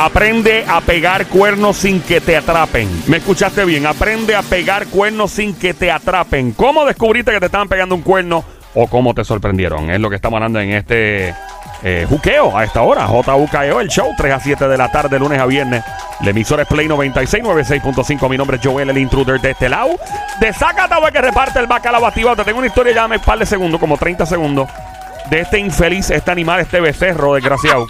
Aprende a pegar cuernos sin que te atrapen. Me escuchaste bien. Aprende a pegar cuernos sin que te atrapen. ¿Cómo descubriste que te estaban pegando un cuerno o cómo te sorprendieron? Es lo que estamos hablando en este eh, juqueo a esta hora. JUKEO, el show, 3 a 7 de la tarde, lunes a viernes. La emisora es Play 96, 96.5. Mi nombre es Joel, el intruder de este lado. De Zacatau que reparte el bacalao activado. Te tengo una historia, ya me par de segundos, como 30 segundos, de este infeliz, este animal, este becerro, desgraciado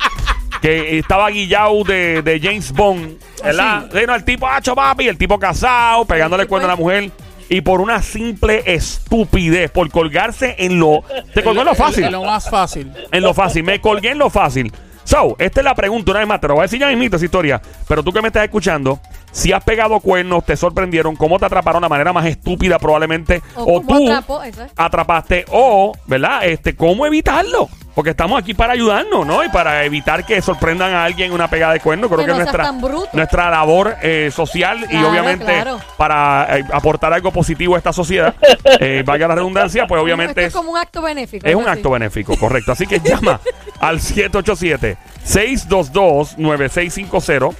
que estaba guillado de, de James Bond, ¿verdad? Sí, no, el tipo hacho papi, el tipo casado, pegándole cuerno a la mujer. Y por una simple estupidez, por colgarse en lo. Te colgó en lo fácil. En lo más fácil. En lo fácil. Me colgué en lo fácil. So, esta es la pregunta una vez más. Te lo voy a decir ya mismito esa historia. Pero tú que me estás escuchando, si has pegado cuernos, te sorprendieron, cómo te atraparon de la manera más estúpida probablemente. O tú atrapó, eso es. atrapaste. O, ¿verdad? Este, ¿cómo evitarlo? Porque estamos aquí para ayudarnos, ¿no? Y para evitar que sorprendan a alguien una pegada de cuerno. Creo Que que, no nuestra, labor eh, social y obviamente claro. para eh, aportar algo positivo a esta sociedad, eh, valga la redundancia, pues obviamente Esto es como un acto benéfico. es un así. acto benéfico, correcto. Así que llama al 787-622-9650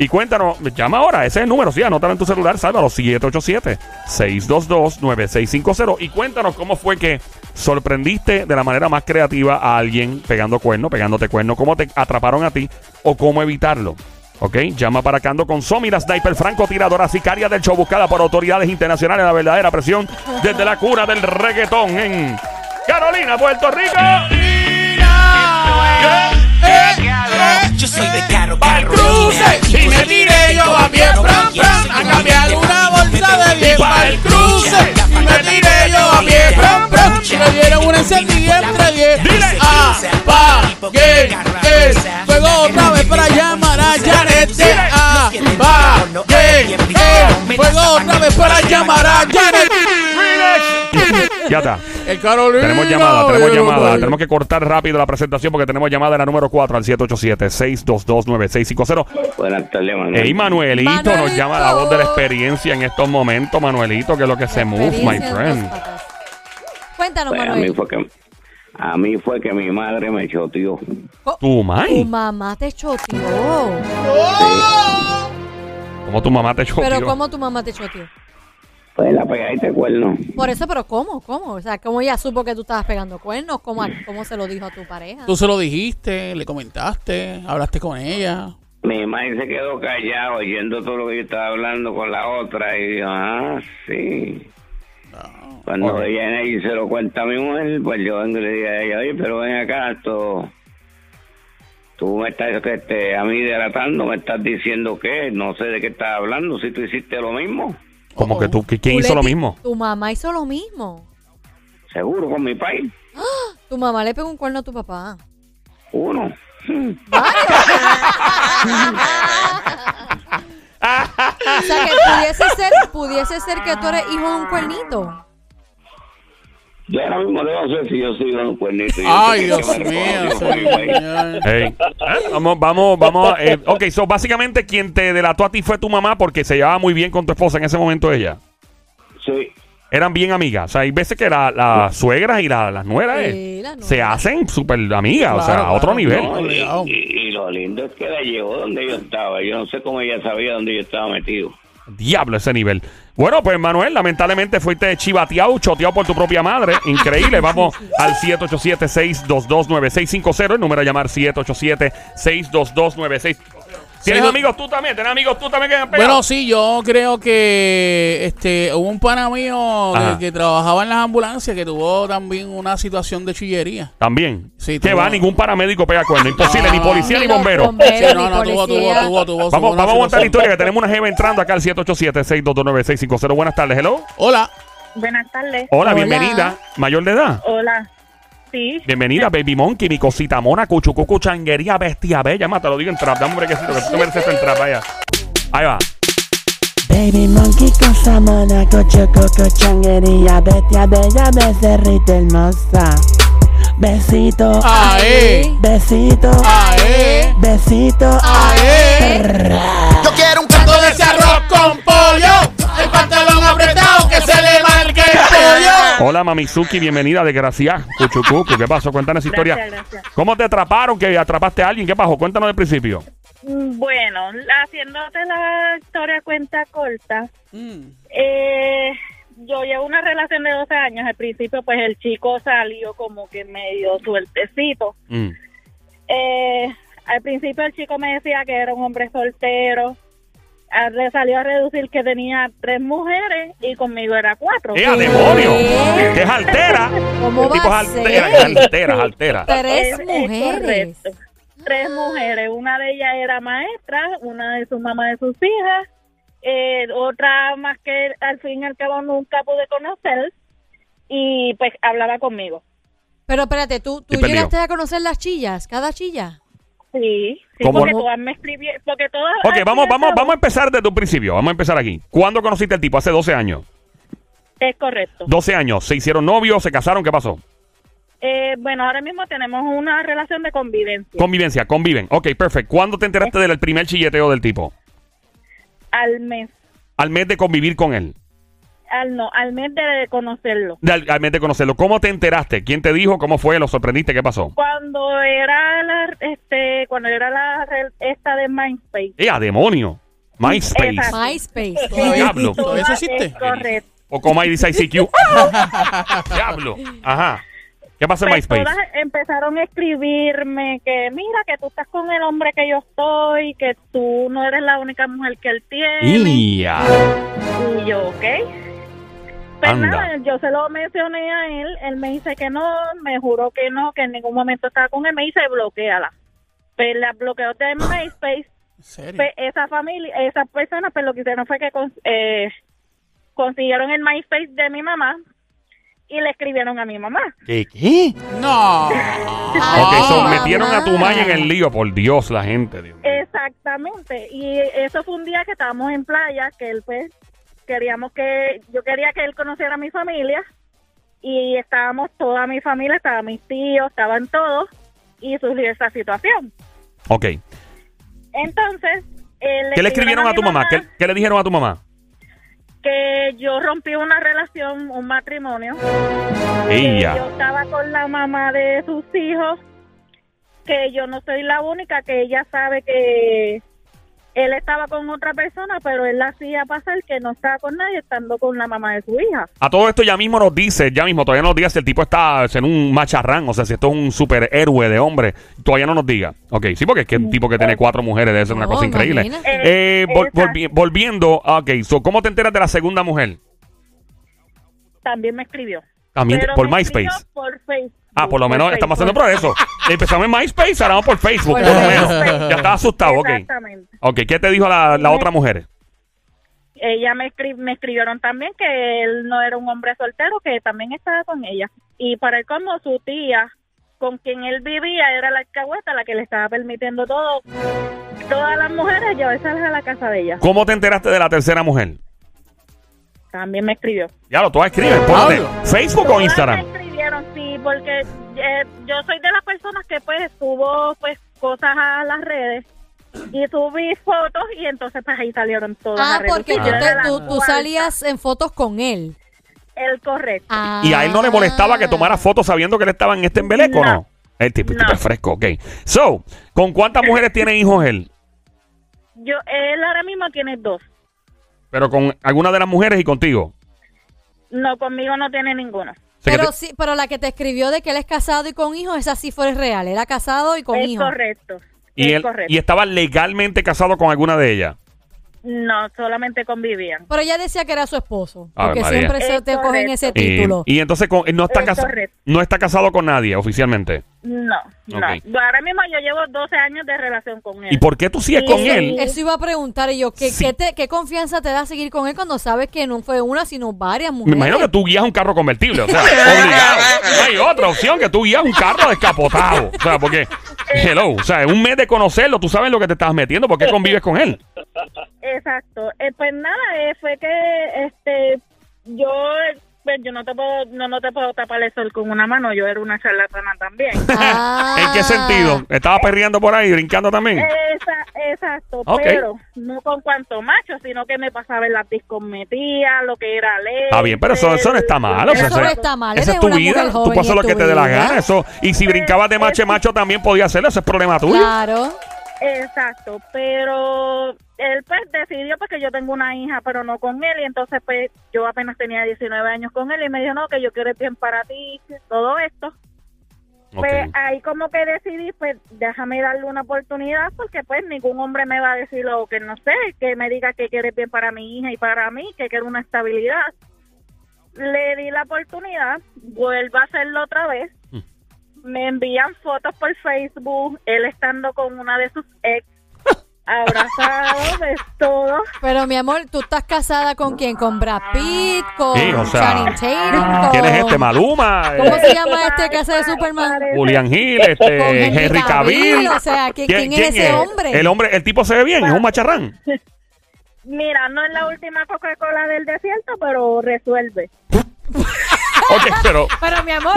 y cuéntanos, llama ahora, ese es el número, sí, anótalo en tu celular, sálvalo, 787-622-9650 y cuéntanos cómo fue que sorprendiste de la manera más creativa a alguien pegando cuerno, pegándote cuerno, cómo te atraparon a ti o cómo evitarlo. ¿Ok? Llama para Cando con Somi, la sniper francotiradora sicaria del show buscada por autoridades internacionales. La verdadera presión desde la cuna del reggaetón en Carolina, Puerto Rico. Yo soy de Caro cruce y me tiré yo a pie pram a cambiar de 10 Pa'l cruce y me tiré yo a pie. Y me dieron una encendida entre 10 Dile. Ah, pa, que, que Fuego otra vez para llamar a Janet pa, que, que Fuego otra vez para llamar a Janet Ya está. El Carolina Tenemos llamada, tenemos llamada. oye. Tenemos que cortar rápido la presentación porque tenemos llamada en la número 4 al 787-622-9650. Buenas tardes, Manuel. Ey, Manuelito, nos Manuelito. llama la voz de la experiencia en estos momentos, Manuelito, que es lo que se move, my friend. Cuéntanos, Pues, a mí Manuel. fue que a mí fue que mi madre me choteó. Tu mai. Tu mamá te choteó. Como tu mamá te choteó. Pero ¿cómo tu mamá te choteó? Pues la pegadita de cuerno. Por eso, pero ¿cómo? ¿Cómo? O sea, ¿cómo ella supo que tú estabas pegando cuernos? ¿Cómo, cómo se lo dijo a tu pareja? Tú se lo dijiste, le comentaste, hablaste con ella. Mi madre se quedó callada oyendo todo lo que yo estaba hablando con la otra y dijo, ah, sí. Cuando Ok. ella y se lo cuenta a mi mujer, pues yo vengo y le digo a ella, oye, pero ven acá, esto... Tú me estás este, a mí delatando, me estás diciendo que no sé de qué estás hablando, si tú hiciste lo mismo, Como que tú, que ¿quién hizo lo mismo? Tu mamá hizo lo mismo. seguro con mi país, Tu mamá le pegó un cuerno a tu papá. uno. O sea, que pudiese ser, pudiese ser que tú eres hijo de un cuernito. Yo ahora mismo debo sé si yo soy un cuernito. Ay, Dios mío, reconoció por mi país. señor. Ey. Eh, Vamos, vamos, vamos. eh, ok, so básicamente quien te delató a ti fue tu mamá porque se llevaba muy bien con tu esposa en ese momento ella. Sí, Eran bien amigas. O sea, hay veces que la- las suegras y la- las nueras eh, Sí, las nueras. se hacen súper amigas, o sea, Claro, a otro claro. nivel. No, y, Obligado. y- y lo lindo es que la llevó donde yo estaba. Yo no sé cómo ella sabía dónde yo estaba metido. Diablo ese nivel. Bueno, pues Manuel, lamentablemente fuiste chivateado, choteado por tu propia madre. Increíble. Vamos al 787-622-9650. El número a llamar 787-622-9650. ¿Tienes Sí, amigos tú también? ¿Tienes amigos tú también que han pegado? Bueno, sí, yo creo que este hubo un pana mío que, que trabajaba en las ambulancias que tuvo también una situación de chillería. También. Sí, que tuvo- va, ningún paramédico pega cuerno. Imposible, ni policía ni bombero. bomberos, Sí, no, ni no, tuvo, tuvo, policía. tuvo, tuvo. Vamos, una vamos a aguantar la historia que tenemos una jeva entrando acá al 787-622-9650. Buenas tardes, hello. Hola. Buenas tardes. Hola, Hola. bienvenida. Mayor de edad. Hola. Sí. Bienvenida, Baby Monkey, mi cosita mona, cuchucucu, changuería, bestia bella. Más te lo digo en trap. Dame un brequecito que tú te mereces en trap. Vaya. Ahí va. Baby monkey, cosa mona, cocho, coco, changuería, bestia bella, becerrita hermosa. Besito, Ae. besito, Ae. besito, Ae. Yo quiero un Canto de ese arroz con pollo. Hola, Mamizuki, bienvenida, desgraciada. Cuchucucu, ¿qué pasó? Cuéntanos esa historia. Gracias, gracias. ¿Cómo te atraparon? ¿Que atrapaste a alguien? ¿Qué pasó? Cuéntanos del principio. Mm, Bueno, haciéndote la historia cuenta corta, Mm. eh, yo llevo una relación de 12 años. Al principio, pues el chico salió como que medio sueltecito. Mm. Eh, al principio el chico me decía que era un hombre soltero. Le salió a reducir que tenía tres mujeres y conmigo era cuatro. ¡Eh, a demonio! ¿Qué? ¡Que es altera! ¿Cómo El tipo va a es ser? altera, es altera, es altera. Tres Es- es mujeres. Tres mujeres. Una de ellas era maestra, una de su mamá de sus hijas, eh, otra más que al fin y al cabo nunca pude conocer y pues hablaba conmigo. Pero espérate, ¿tú, tú llegaste a conocer las chillas? ¿Cada chilla? Sí, porque todas me escribieron, porque todas... Ok, vamos, vamos, vamos a empezar desde un principio. Vamos a empezar aquí. ¿Cuándo conociste al tipo? Hace 12 años. Es correcto. 12 años. ¿Se hicieron novios? ¿Se casaron? ¿Qué pasó? Eh, bueno, ahora mismo tenemos una relación de convivencia. Convivencia, conviven. Ok, perfecto. ¿Cuándo te enteraste del primer chilleteo del tipo? al mes, Al mes de convivir con él. Al no, al mes de conocerlo. De- al, al mes de conocerlo. ¿Cómo te enteraste? ¿Quién te dijo? ¿Cómo fue? ¿Lo sorprendiste? ¿Qué pasó? Cuando era la, este, cuando era la esta de MySpace. ¡Eh, a demonio! MySpace. Exacto. MySpace. Diablo. ¿Todavía eso existe? Es correcto. O como ahí dice ICQ. Diablo. Ajá. ¿Qué pasa en Pues MySpace? todas empezaron a escribirme que mira que tú estás con el hombre que yo estoy, que tú no eres la única mujer que él tiene. Y yo, ok. Pues Anda. nada, yo se lo mencioné a él, él me dice que no, me juró que no, que en ningún momento estaba con él, me dice bloqueala. Pues la bloqueó de MySpace, pues esa familia, esas personas, pues lo que hicieron fue que eh, consiguieron el MySpace de mi mamá y le escribieron a mi mamá. ¿Qué? ¿Qué? No. Ok, so mamá. metieron a tu mãe en el lío. Por Dios, la gente. Dios. Exactamente. Y eso fue un día que estábamos en playa, que él pues queríamos que yo quería que él conociera a mi familia y estábamos toda mi familia, estaban mis tíos, estaban todos y surgió esa situación. Ok. Entonces, él ¿Qué le escribieron a tu mamá? ¿Qué, qué le dijeron a tu mamá? Que yo rompí una relación, un matrimonio. Ella. yo estaba con la mamá de sus hijos, que yo no soy la única, que ella sabe que él estaba con otra persona, pero él la hacía pasar que no estaba con nadie estando con la mamá de su hija. A todo esto ya mismo nos dice, ya mismo, todavía no nos diga si el tipo está en un macharrán, o sea, si esto es un superhéroe de hombre, todavía no nos diga. Ok, sí, porque es que un tipo que tiene cuatro mujeres debe ser una No, cosa increíble. imagínate. Eh, vol- volvi- volviendo, ok, so, ¿cómo te enteras de la segunda mujer? También me escribió. También Pero por me MySpace. Por Facebook. Ah, por lo menos estamos haciendo progreso. Empezamos en MySpace, ahora vamos por Facebook, Por por lo Facebook. menos. Ya estaba asustado, ok. Exactamente. Ok, ¿qué te dijo la, la otra mujer? Ella me, escri- me escribieron también que él no era un hombre soltero, que también estaba con ella. Y para él como su tía, con quien él vivía, era la alcahueta la que le estaba permitiendo todo, todas las mujeres llevárselas a la casa de ella. ¿Cómo te enteraste de la tercera mujer? También me escribió. Ya lo. ¿Por dónde? Pablo. ¿Facebook o Instagram? me escribieron, sí, porque eh, yo soy de las personas que pues subo pues cosas a las redes y subí fotos y entonces pues ahí salieron todas Ah, redes. porque tú, yo te- tú- tú salías en fotos con él. El correcto. Ah. Y a él no le molestaba que tomara fotos sabiendo que él estaba en este embeleco, ¿no? No. El tipo, el tipo No. es fresco, ok. So, ¿con cuántas mujeres tiene hijos él? Yo, él ahora mismo tiene dos. Pero con alguna de las mujeres y contigo. No, conmigo no tiene ninguno. Pero te- sí, pero la que te escribió de que él es casado y con hijos, esa sí fue real. Era casado y con es hijos. correcto. y, es él, correcto. y estaba legalmente casado con alguna de ellas. No, solamente convivían. Pero ella decía que era su esposo. Ave Porque María. siempre se Es te cogen ese Y, título. y entonces con- no, está Es casa- correcto. no está casado con nadie oficialmente. No, no. Ok. Ahora mismo yo llevo 12 años de relación con él. ¿Y por qué tú sigues Sí, con sí. él? Eso iba a preguntar y yo, ¿qué, Sí. qué, te- qué confianza te da seguir con él cuando sabes que no fue una, sino varias Me mujeres? imagino que tú guías un carro convertible, o sea, obligado. No hay otra opción que tú guías un carro descapotado. O sea, porque, hello, o sea, en un mes de conocerlo, tú sabes lo que te estás metiendo, ¿por qué convives con él? Exacto. Eh, pues nada, eh, fue que este yo pues yo no te puedo no, no te puedo tapar el sol con una mano, yo era una charlatana también. Ah. ¿En qué sentido? ¿Estaba perreando por ahí, brincando también? Esa- exacto, Ok. pero no con cuanto macho, sino que me pasaba en las discos metía, lo que era leche. Está bien, pero eso, eso no está mal. o sea, Eso no está mal, Esa es tu vida. Tú joven puedes hacer y lo que te dé la gana. Eso. Y si brincabas de macho a macho también podía hacerlo. Eso es problema tuyo. Claro. Exacto, pero él pues decidió porque yo tengo una hija, pero no con él, y entonces pues yo apenas tenía 19 años con él y me dijo, no, que yo quiero el bien para ti, todo esto. Pues ahí como que decidí, pues déjame darle una oportunidad porque pues ningún hombre me va a decir lo que no sé, que me diga que quiere bien para mi hija y para mí, que quiere una estabilidad. Le di la oportunidad, vuelvo a hacerlo otra vez. Mm. Me envían fotos por Facebook, él estando con una de sus ex, abrazado, de todo. Pero mi amor, ¿tú estás casada con quién? ¿Con Brad Pitt? ¿Con Sí, o sea, Channing Tatum? ¿Quién es este? Maluma. ¿Cómo eh, se llama este que hace de Superman? Julian Hill, Con este, Henry Cavill. O sea, ¿quién, quién es ese hombre? El hombre, el tipo se ve bien, es un macharrán. Mira, no es la última Coca-Cola del desierto, pero resuelve. Ok, pero Pero mi amor,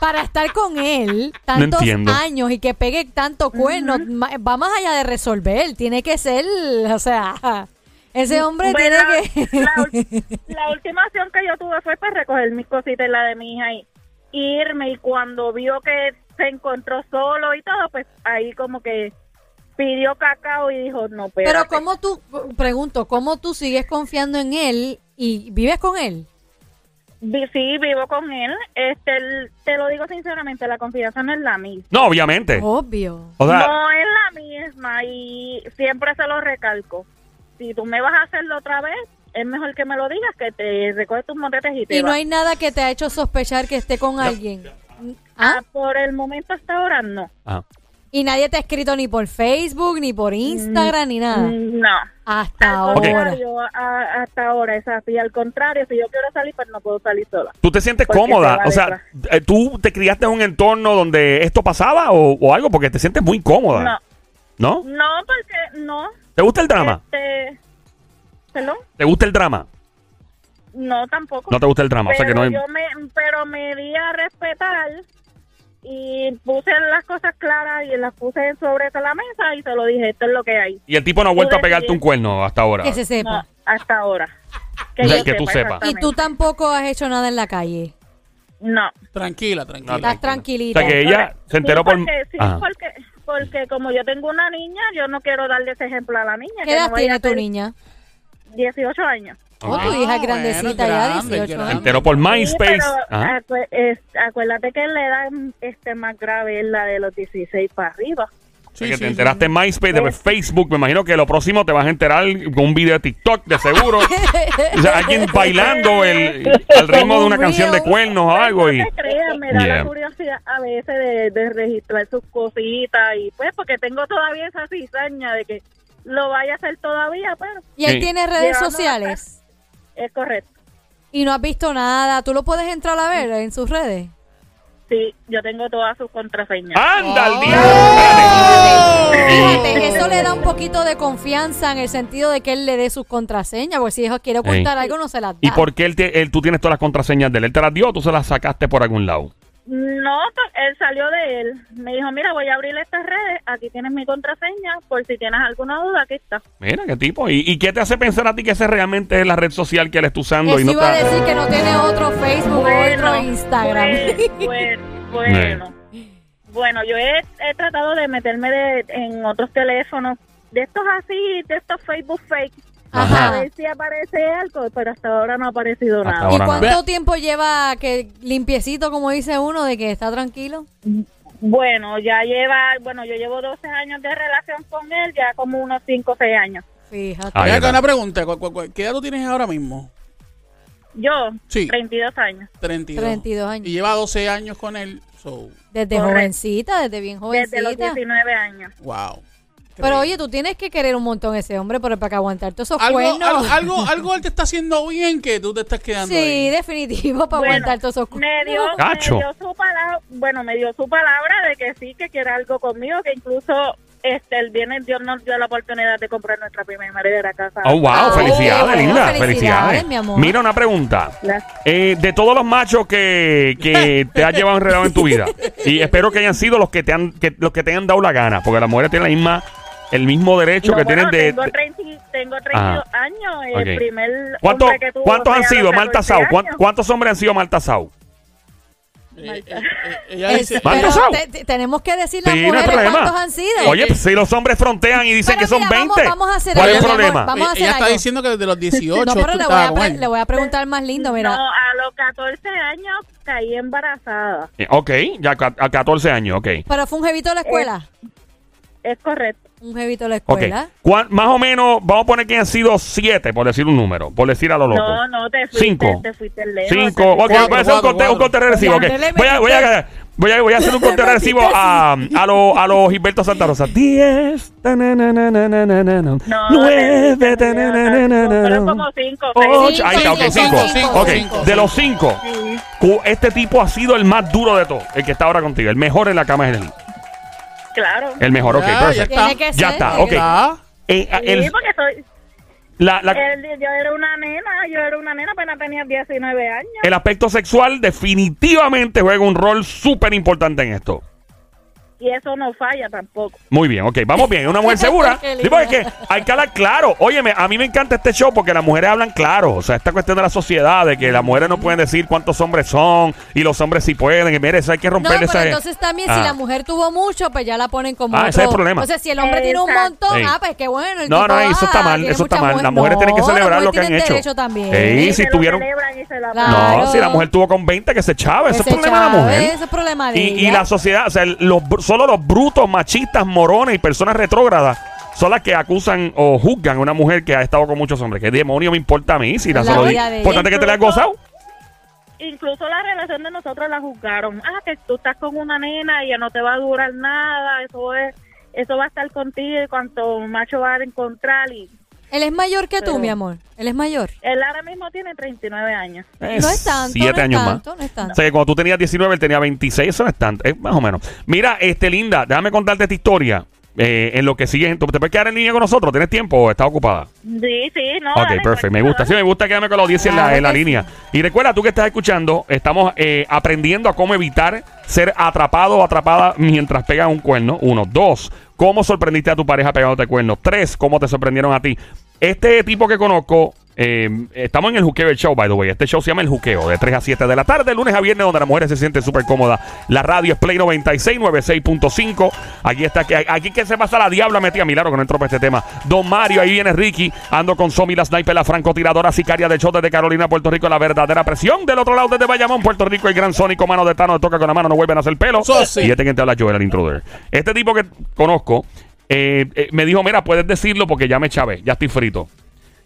para estar con él tantos entiendo. años y que pegue tanto cuerno, ma- va más allá de resolver. Tiene que ser, o sea, ese hombre Bueno, tiene que... la, última acción que yo tuve fue para recoger mis cositas y la de mi hija y irme. Y cuando vio que se encontró solo y todo, pues ahí como que pidió cacao y dijo, no, pero Pero ¿cómo tú, pregunto, cómo tú sigues confiando en él y vives con él? Sí, vivo con él. Este, el- te lo digo sinceramente, la confianza no es la misma. no, obviamente. Obvio. O sea, no es la misma y siempre se lo recalco. Si tú me vas a hacerlo otra vez, es mejor que me lo digas, que te recoges tus motetes y te Y no vas. hay nada que te ha hecho sospechar que esté con alguien. Ah, ¿Ah? por el momento hasta ahora no. ajá. Y nadie te ha escrito ni por Facebook, ni por Instagram, ni nada. Mm, No. Hasta Al ahora. contrario, a- hasta ahora, exacto. Y al contrario, si yo quiero salir, pues no puedo salir sola. ¿Tú te sientes cómoda? O sea, detrás. eh, ¿tú te criaste en un entorno donde esto pasaba o, o algo? Porque te sientes muy cómoda. No, ¿No? no, porque no. ¿Te gusta el drama? Este, ¿Perdón? ¿Te gusta el drama? No, tampoco. No te gusta el drama. O sea que no hay... yo me, pero me di a respetar y puse las cosas claras y las puse sobre la mesa y se lo dije, esto es lo que hay. Y el tipo no ha vuelto a pegarte un cuerno hasta ahora. Que se No, sepa. hasta ahora. O sea, que tú sepas. Y tú tampoco has hecho nada en la calle. No. Tranquila, tranquila. No, Estás O tranquilita. sea que ella se enteró sí, por... porque, sí, Ajá. porque, porque como yo tengo una niña, yo no quiero darle ese ejemplo a la niña. ¿Qué edad no tiene tu niña? 18 años. Oh, tu hija es Ah, grandecita bueno, ya, grande, 18 Se grande. años. enteró por Sí, MySpace. pero Ajá. acu- es- acuérdate que la edad este, más grave es la de los 16 para arriba. Sí, que sí, te enteraste sí. en MySpace, de Facebook. Me imagino que lo próximo te vas a enterar con un video de TikTok, de seguro. o sea, alguien bailando el, al ritmo de una Un canción de cuernos o algo. Y, No te creas, me da Yeah. la curiosidad a veces de, de registrar sus cositas y pues porque tengo todavía esa cizaña de que lo vaya a hacer todavía, pero ¿Y él Sí. tiene redes sociales? Es correcto. Y no has visto nada. ¿Tú lo puedes entrar a ver en sus redes? Sí, yo tengo todas sus contraseñas. ¡Anda al Oh. diablo! Espérate. Fíjate, eso le da un poquito de confianza en el sentido de que él le dé sus contraseñas, porque si él quiere ocultar algo no se las da. ¿Y por qué él te- él- tú tienes todas las contraseñas de él? ¿Él te las dio o tú se las sacaste por algún lado? No, pues, él salió de él. Me dijo, mira, voy a abrir estas redes, aquí tienes mi contraseña, por si tienes alguna duda, aquí está. Mira, qué tipo. ¿Y, y qué te hace pensar a ti que esa realmente es la red social que él está usando? Eso y no iba a está- decir que no tiene otro Facebook o otro Instagram. Bueno, bueno, bueno, yo he, he tratado de meterme de- en otros teléfonos, de estos así, de estos Facebook fake, Ajá. a ver si aparece algo, pero hasta ahora no ha aparecido Hasta nada. ¿Y ahora cuánto nada. tiempo lleva que limpiecito, como dice uno, de que está tranquilo? Bueno, ya lleva, bueno, yo llevo 12 años de relación con él, ya como unos 5 o 6 años. Fíjate. Ahí Ven acá, está. una pregunta. ¿cu- cu- cu- ¿Qué edad tú tienes ahora mismo? Yo, Sí. 32 años. 32. 32 años. Y lleva 12 años con él. So, Desde Correcto. jovencita, desde bien Desde los jovencita. 19 años. wow. Pero oye, tú tienes que querer un montón a ese hombre para que aguantar todos esos algo, cuernos. algo, algo, algo él te está haciendo bien que tú te estás quedando sí, ahí. definitivo, para Bueno, aguantar todos esos cuernos. me dio, Cacho. me dio su palabra, bueno, me dio su palabra de que sí, que quiere algo conmigo, que incluso este el viernes Dios nos dio la oportunidad de comprar nuestra primera casa. Oh, wow, felicidades, bueno, linda. felicidades, Felicidades. mi amor. Mira una pregunta. Eh, de todos los machos que, que te has llevado enredado en tu vida, y espero que hayan sido los que te han, que, los que te han dado la gana, porque las mujeres tienen la misma, el mismo derecho No, que bueno, tienen de. tengo, de- 30, tengo 32 años, el primer ¿Cuántos, hombre que tuvo ¿cuántos han sido mal 14 tasados? ¿Cuán- años. ¿Cuántos hombres han sido mal tasados? Eh, eh, eh, te- te- tenemos que decir las Sí, no mujeres problema. cuántos han sido. Oye, pues, si los hombres frontean y dicen Pero que son mira, vamos- 20, vamos a hacer ¿cuál es el problema? vamos a hacer ella está algo. diciendo que desde los 18 no, pero le voy, a le voy a preguntar más lindo, mira. No, a los 14 años caí embarazada. Eh, Ok, ya a 14 años, ok. Pero fue un jevito de la escuela. Es correcto. Un jevito de la Ok. escuela. ¿Cuán- más o menos, vamos a poner que han sido 7, por decir un número, por decir a lo loco. No, no, te fuiste, Cinco. te fuiste lejos. Cinco. te Ok, fuiste- voy a hacer un Cuatro, conteo, un cuatro. conteo regresivo. ok. Ya, te le Voy, a, voy, a, voy, a, voy a hacer un conteo regresivo a, a los a los Gilberto Santa Rosa. 10, No, nueve, fueron como cinco. ocho. Ahí está, ok, Cinco, 5. cinco, Ok, cinco, de los 5, este tipo ha sido el más duro de todos, el que está ahora contigo. El mejor en la cama es el, Claro. el mejor, ok, Ya, ya perfecto. está. Tiene que Ya ser. está, ok. Eh, Sí, el- porque soy, la- la- yo era una nena, yo era una nena, apenas tenía 19 años. el aspecto sexual definitivamente juega un rol súper importante en esto. Y eso no falla tampoco. Muy bien, ok, vamos bien, es una mujer segura. Qué Digo, es linda. que hay que hablar claro. Óyeme, a mí me encanta este show porque las mujeres hablan claro. O sea, esta cuestión de la sociedad, de que las mujeres no pueden decir cuántos hombres son y los hombres sí pueden. Y mire, eso hay que No, romper pero esa. entonces también Ah. si la mujer tuvo mucho, pues ya la ponen como Ah, otro. ese es el problema. O sea, si el hombre tiene un montón, Sí. ah, pues qué bueno. el No, tipo, no, eso está ah, mal, eso está mal. mujer. Las mujeres tienen que No, celebrar lo que han hecho. también. Ey, Y si tuvieron- celebran y se la Claro. No, si la mujer tuvo con 20, que se chave. Eso es problema de la mujer. ese es problema de y, la sociedad, o sea, los, solo los brutos, machistas, morones y personas retrógradas son las que acusan o juzgan a una mujer que ha estado con muchos hombres. ¿Qué demonio me importa a mí? Si la La solo ella. importante que te la has gozado. Incluso la relación de nosotros la juzgaron. Ah, que tú estás con una nena y ya no te va a durar nada. Eso es, eso va a estar contigo y cuanto macho va a encontrar. Y Él es mayor que tú, Pero- mi amor. Él es mayor. él ahora mismo tiene 39 años. no es tanto. Siete no es años tanto, más. No es tanto. O sea, que cuando tú tenías 19, él tenía 26, eso no es tanto, es más o menos. Mira, este Linda, déjame contarte esta historia. eh, en lo que sigue, ¿tú ¿te puedes quedar en línea con nosotros? ¿Tienes tiempo o estás ocupada? Sí, sí, no. Ok, dale, perfecto. Me gusta. Sí, me gusta quedarme con la audiencia en la, en línea. sí. Y recuerda, tú que estás escuchando, estamos eh, aprendiendo a cómo evitar ser atrapado o atrapada mientras pegas un cuerno. Uno. Dos, cómo sorprendiste a tu pareja pegándote cuerno. Tres, cómo te sorprendieron a ti. Este tipo que conozco, eh, estamos en el Juqueo el Show, by the way. Este show se llama El Juqueo, de 3 a 7 de la tarde, lunes a viernes, donde las mujeres se sienten súper cómodas. La radio es Play 96, 96.5. Aquí está, aquí que se pasa la diabla metida. Milagro que no entró para este tema. Don Mario, ahí viene Ricky. Ando con Somi, la sniper, la francotiradora sicaria de show desde Carolina, Puerto Rico. La verdadera presión. Del otro lado, desde Bayamón, Puerto Rico, el gran sónico, mano de Tano, toca con la mano, no vuelven a hacer pelo. Eso sí. Y este que te habla Joel, el intruder. Este tipo que conozco, eh, eh, me dijo, mira, puedes decirlo porque ya me chavé, ya estoy frito.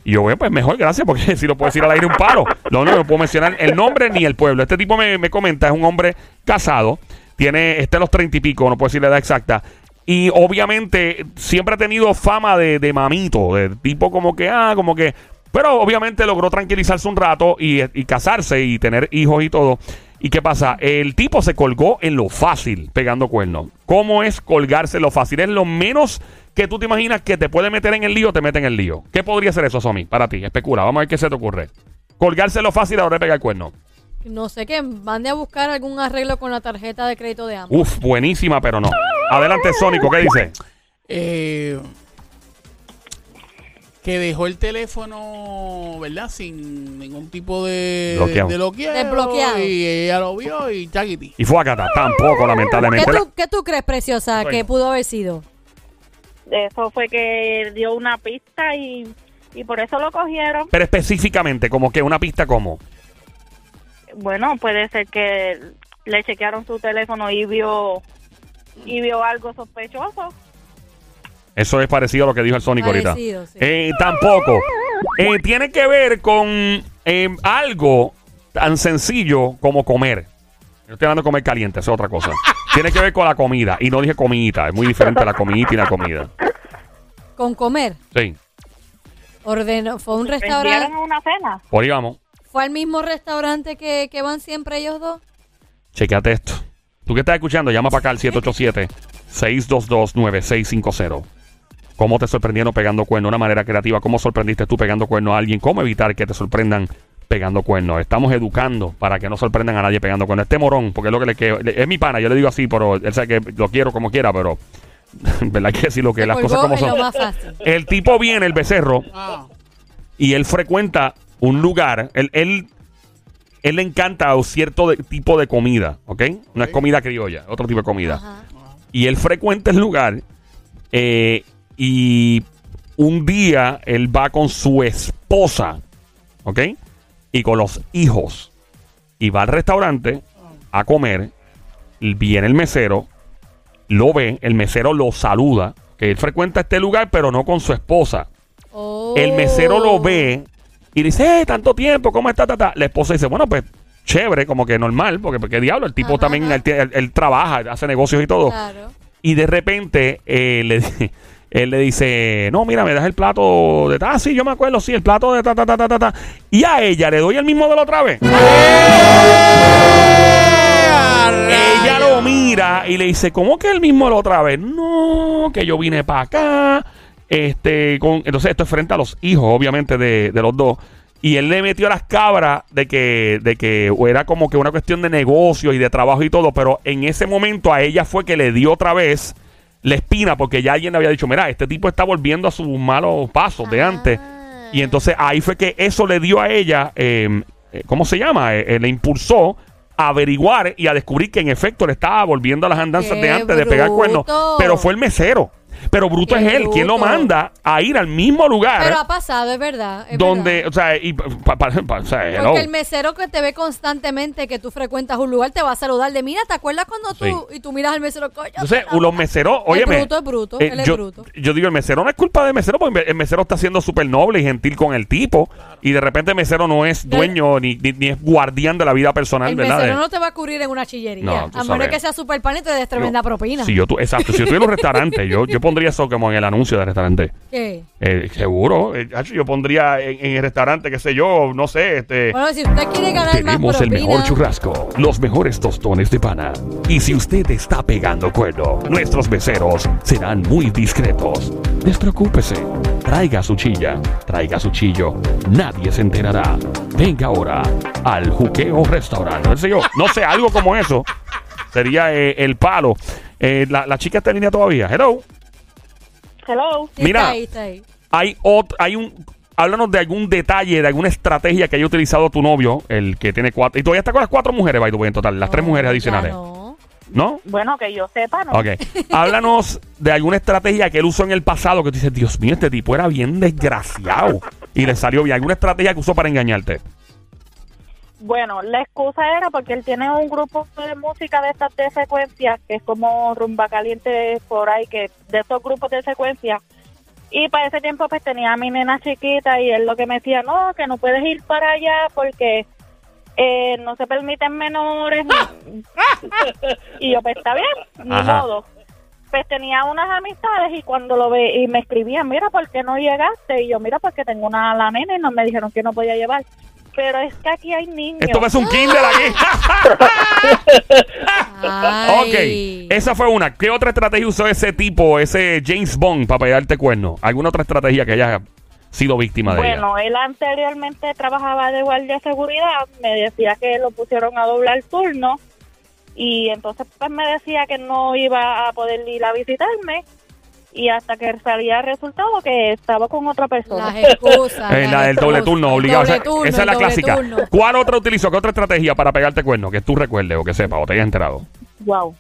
Y yo, bueno, pues mejor, gracias, porque si lo puedo decir al aire un palo. No, no, no puedo mencionar el nombre ni el pueblo. Este tipo me, me comenta, es un hombre casado, tiene, este los treinta y pico, no puedo decir la edad exacta. Y obviamente siempre ha tenido fama de, de mamito, de tipo como que, ah, como que... Pero obviamente logró tranquilizarse un rato y, y casarse y tener hijos y todo. ¿Y qué pasa? El tipo se colgó en lo fácil, pegando cuernos. ¿Cómo es colgarse en lo fácil? Es lo menos que tú te imaginas que te puede meter en el lío, te mete en el lío. ¿Qué podría ser eso, Somi? Para ti, especula. Vamos a ver qué se te ocurre. Colgarse en lo fácil a la hora de pegar cuerno. No sé qué, mande a buscar algún arreglo con la tarjeta de crédito de ambos. Uf, buenísima, pero no. Adelante, Sónico, ¿qué dice? Eh, que dejó el teléfono, ¿verdad? Sin ningún tipo de bloqueo. Desbloqueado. Y ella lo vio y chaquiti. Y fue a Cata, tampoco, ¿Qué lamentablemente. tú, ¿Qué tú crees, preciosa, Bueno. que pudo haber sido? Eso fue que dio una pista y, y por eso lo cogieron. Pero específicamente, como que una pista como. Bueno, puede ser que le chequearon su teléfono y vio y vio algo sospechoso. Eso es parecido a lo que dijo el Sónico ahorita. Parecido, sí. Eh, tampoco. Eh, tiene que ver con eh, algo tan sencillo como comer. Yo estoy hablando de comer caliente, eso es otra cosa. tiene que ver con la comida. Y no dije comidita, es muy diferente la comidita y la comida. Con comer. Sí, Ordenó, fue a un restaurante. una cena. por ahí vamos. ¿Fue al mismo restaurante que, que van siempre ellos dos? Chequeate esto. Tú que estás escuchando, llama para acá al 787-622-9650. ¿Cómo te sorprendieron pegando cuernos? Una manera creativa. ¿Cómo sorprendiste tú pegando cuernos a alguien? ¿Cómo evitar que te sorprendan pegando cuernos? Estamos educando para que no sorprendan a nadie pegando cuernos. Este morón, porque es lo que le quedo. Es mi pana, yo le digo así, pero él sabe que lo quiero como quiera, pero. ¿Verdad que decir lo que Se las cosas como son? El tipo viene, el becerro, Ah, y él frecuenta un lugar. Él, él él le encanta cierto de- tipo de comida, ¿ok? No es comida criolla, otro tipo de comida. Ajá. Y él frecuenta el lugar eh, y un día él va con su esposa, ¿ok? Y con los hijos. Y va al restaurante a comer. Viene el mesero, lo ve, el mesero lo saluda, que él frecuenta este lugar, pero no con su esposa. Oh. El mesero lo ve y dice, eh, tanto tiempo, ¿cómo está? Ta, ta? La esposa dice, bueno, pues chévere, como que normal, porque, porque diablo, el tipo Ajá, también, él, tiene- él- él trabaja, hace negocios y todo. Claro. Y de repente eh, le, él le dice, no, mira, me das el plato de... Ah, sí, yo me acuerdo, sí, el plato de ta, ta, ta, ta, ta, ta. Y a ella le doy el mismo de la otra vez. Ella lo mira y le dice, ¿cómo que el mismo de la otra vez? No, que yo vine para acá. Este, con, entonces esto es frente a los hijos, obviamente, de, de los dos. Y él le metió a las cabras de que, de que era como que una cuestión de negocio y de trabajo y todo. Pero en ese momento a ella fue que le dio otra vez la espina porque ya alguien le había dicho, mira, este tipo está volviendo a sus malos pasos de Ah. antes. Y entonces ahí fue que eso le dio a ella, eh, eh, ¿cómo se llama? Eh, eh, le impulsó a averiguar y a descubrir que en efecto le estaba volviendo a las andanzas ¡Qué de antes de pegar cuernos. Pero fue el mesero. Pero bruto ¡Qué es él, quien lo bruto! manda a ir al mismo lugar Pero ha pasado, es verdad. es donde, verdad. o sea, y, pa- pa- pa- o sea, hello. Porque el mesero que te ve constantemente que tú frecuentas un lugar te va a saludar de mira, ¿te acuerdas cuando tú y tú miras al mesero coño? Entonces, los meseros, óyeme. bruto, es bruto, eh, él es yo, bruto. yo digo, el mesero no es culpa del mesero, porque el mesero está siendo súper noble y gentil con el tipo. Y de repente el mesero no es dueño ni, ni, ni es guardián de la vida personal, El ¿verdad? mesero De- no te va a cubrir en una chillería. No, tú a menos sabes. que sea super pan y te des tremenda Yo- propina. Si yo tu- exacto, si yo estoy en los restaurantes, yo, yo pondría eso como en el anuncio del restaurante. ¿Qué? Eh, seguro, eh, hacho, yo pondría en, en el restaurante, qué sé yo, no sé, este. Bueno, si usted quiere ganar más Tenemos el propina, mejor churrasco, los mejores tostones de pana. Y si usted está pegando cuerno, nuestros meseros serán muy discretos. Despreocúpese. Traiga su chilla, traiga su chillo. Nadie se enterará. Venga ahora al Juqueo Restaurant. No sé yo, no sé, algo como eso. Sería eh, el palo. Eh, la, la chica está en línea todavía. Hello. Hello. Sí, Mira. está ahí, está ahí. hay ot- hay un háblanos de algún detalle, de alguna estrategia que haya utilizado tu novio, el que tiene cuatro y todavía está con las cuatro mujeres, by the way, en total, las tres No, mujeres ya adicionales, no. ¿no? Bueno, que yo sepa, ¿no? Ok. Háblanos de alguna estrategia que él usó en el pasado que tú dices, Dios mío, este tipo era bien desgraciado y le salió bien. ¿Alguna estrategia que usó para engañarte? Bueno, la excusa era porque él tiene un grupo de música de estas de secuencias, que es como rumba caliente por ahí, que de esos grupos de secuencias. Y para ese tiempo pues tenía a mi nena chiquita y él lo que me decía, no, que no puedes ir para allá porque eh, no se permiten menores. y yo, pues está bien, ni Ajá. modo. Pues tenía unas amistades y cuando lo ve y me escribían, mira, ¿por qué no llegaste? Y yo, mira, porque tengo una la nena y no me dijeron que no podía llevar. Pero es que aquí hay niños. Esto es un Kindle aquí. Ok, esa fue una. ¿Qué otra estrategia usó ese tipo, ese James Bond, para pegarte cuerno? ¿Alguna otra estrategia que haya sido víctima de ella? Bueno, él anteriormente trabajaba de guardia de seguridad, me decía que lo pusieron a doblar turno y entonces pues me decía que no iba a poder ir a visitarme y hasta que salía el resultado que estaba con otra persona. Las excusas. Eh, la del doble turno, obligado. doble Esa- es la clásica. turno. ¿Cuál otra utilizó? ¿Qué otra estrategia para pegarte cuerno? Que tú recuerdes o que sepas o te hayas enterado. Wow.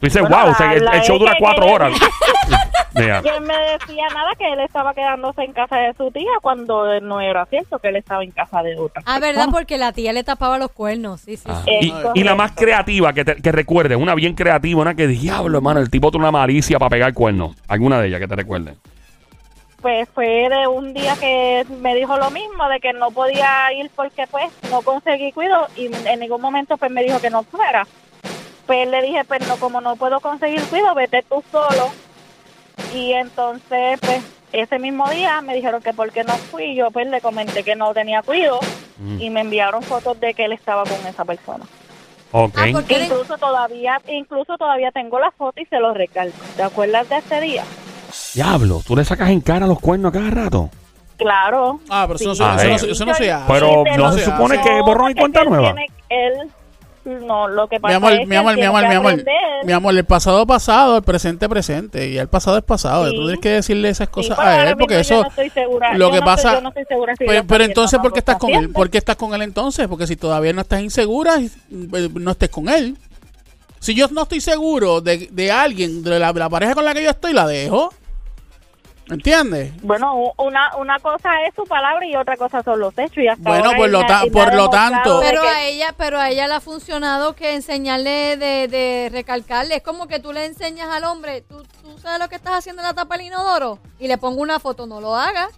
Tú dices, Bueno, wow, o sea, el, la- el show la- dura cuatro horas. Mira, Y él me decía nada que él estaba quedándose en casa de su tía cuando no era cierto que él estaba en casa de otra. Ah, ¿verdad? Porque la tía le tapaba los cuernos. Sí, sí, Ah. sí. Y, y la más creativa que, te, que recuerdes, una bien creativa, una que diablo, hermano, el tipo tiene una malicia para pegar cuernos. Alguna de ellas que te recuerde. pues fue de un día que me dijo lo mismo, de que no podía ir porque pues no conseguí cuido y en ningún momento pues me dijo que no fuera. Pues le dije, pues no, como no puedo conseguir cuido, vete tú solo. Y entonces pues ese mismo día me dijeron que por qué no fui, yo pues le comenté que no tenía cuido Mm. y me enviaron fotos de que él estaba con esa persona. Ok. Ah, ¿por qué le- Incluso todavía, incluso todavía tengo la foto y se lo recalco. ¿Te acuerdas de ese día? Diablo, tú le sacas en cara los cuernos a cada rato. Claro. Ah, pero eso no, Sí. se- eso no se- eso no se hace. Pero no se supone que borrón y cuenta él nueva. tiene- él, no, lo que Mi pasa amor, es mi amor, él mi amor, mi amor. Mi amor, el pasado pasado, el presente presente. Y el pasado es pasado. Sí. Tú tienes que decirle esas cosas a él, porque yo eso. no estoy segura. Lo Yo que no pasa. estoy- yo no estoy segura si lo está pero entonces, ¿por qué estás está con él? ¿Por qué estás con él entonces? Porque si todavía no estás insegura, eh, no estés con él. Si yo no estoy seguro de, de alguien, de la, la pareja con la que yo estoy, la dejo. ¿Entiendes? Bueno, una, una cosa es su palabra y otra cosa son los hechos. Y hasta Bueno, por lo ta- por tanto- Pero a ella, pero a ella le ha funcionado que enseñarle de, de recalcarle. Es como que tú le enseñas al hombre, tú, tú sabes lo que estás haciendo en la tapa del inodoro y le pongo una foto, no lo hagas.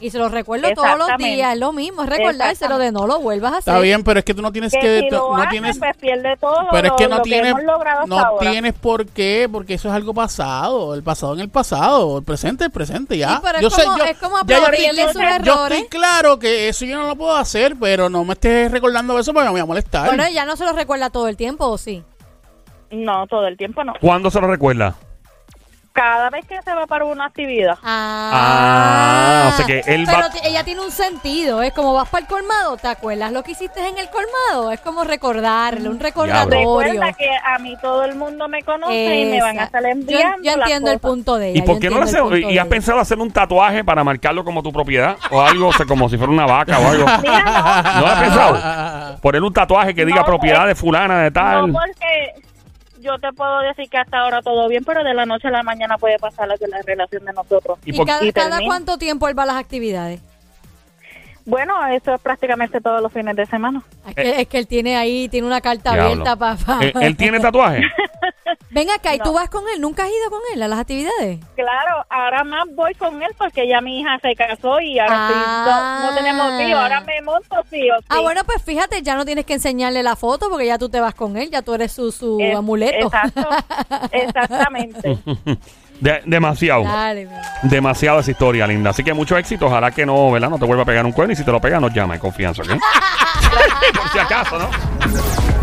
Y se lo recuerdo todos los días, es lo mismo, es recordárselo de no lo vuelvas a hacer. Está bien, pero es que tú no tienes que que. si lo no hace, tienes, pues pierde todo pero es que no tienes. hasta No tienes por qué, porque eso es algo pasado. El pasado en el pasado. El presente, el presente, ya. Sí, pero es yo sé, como- yo, es como ya yo estoy- sus yo errores. estoy claro que eso yo no lo puedo hacer, pero no me estés recordando eso porque me voy a molestar. Bueno, ella no se lo recuerda todo el tiempo, ¿o sí? No, todo el tiempo no. ¿Cuándo se lo recuerda? Cada vez que se va para una actividad. Ah, Ah, o sea que él Pero va- ella tiene un sentido, es como vas para el colmado, ¿te acuerdas lo que hiciste en el colmado? Es como recordarle, un recordatorio. Recuerda que a mí todo el mundo me conoce y me van a estar enviando Yo, yo las entiendo el punto de ella. ¿Y por qué no le hace, y has pensado hacer un tatuaje para marcarlo como tu propiedad? O algo, o sea, como si fuera una vaca o algo. Mira, ¿No lo has pensado? Poner un tatuaje que diga No, propiedad de fulana de no, tal. no porque yo te puedo decir que hasta ahora todo bien, pero de la noche a la mañana puede pasar es la relación de nosotros. ¿Y ¿Y, por- cada, y cada cuánto tiempo él va a las actividades? Bueno, eso es prácticamente todos los fines de semana. Es que, es que él tiene ahí, tiene una carta abierta para... ¿Él, él tiene tatuaje? Ven acá, ¿y No. tú vas con él? ¿Nunca has ido con él a las actividades? Claro, ahora más voy con él porque ya mi hija se casó y ahora Ah. sí, no, no tenemos tío, ahora me monto sí o sí. Ah, bueno, pues fíjate, ya no tienes que enseñarle la foto porque ya tú te vas con él, ya tú eres su, su Es- amuleto. Exacto, exactamente. De- demasiado. Dale, Demasiado esa historia, linda. Así que mucho éxito. Ojalá que no, ¿verdad? No te vuelva a pegar un cuerno. Y si te lo pega, nos llama en confianza, ¿ok? Por si acaso, ¿no?